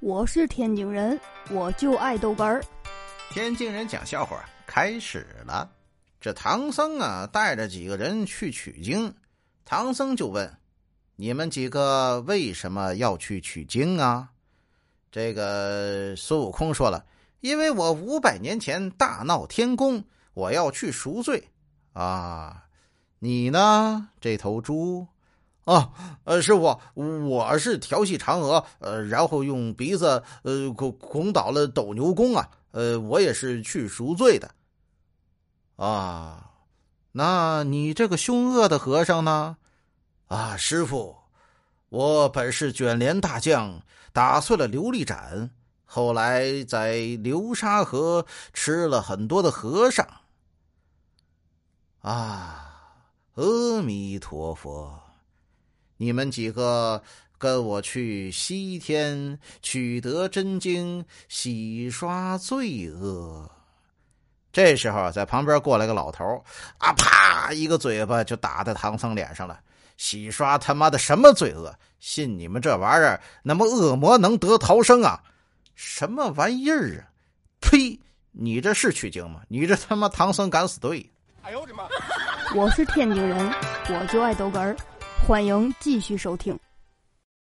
我是天津人，我就爱豆干儿。天津人讲笑话开始了。这唐僧啊，带着几个人去取经。唐僧就问：“你们几个为什么要去取经啊？”这个孙悟空说了：“因为我五百年前大闹天宫，我要去赎罪。”啊，你呢？这头猪。啊，呃，师傅，我是调戏嫦娥，呃，然后用鼻子，呃，拱拱倒了斗牛宫啊，呃，我也是去赎罪的。啊，那你这个凶恶的和尚呢？啊，师傅，我本是卷帘大将，打碎了琉璃盏，后来在流沙河吃了很多的和尚。啊，阿弥陀佛。你们几个跟我去西天取得真经，洗刷罪恶。这时候，在旁边过来个老头啊，啪一个嘴巴就打在唐僧脸上了。洗刷他妈的什么罪恶？信你们这玩意儿，那么恶魔能得逃生啊？什么玩意儿啊？呸！你这是取经吗？你这他妈唐僧敢死队！哎呦我的妈！我是天津人，我就爱豆干儿。欢迎继续收听。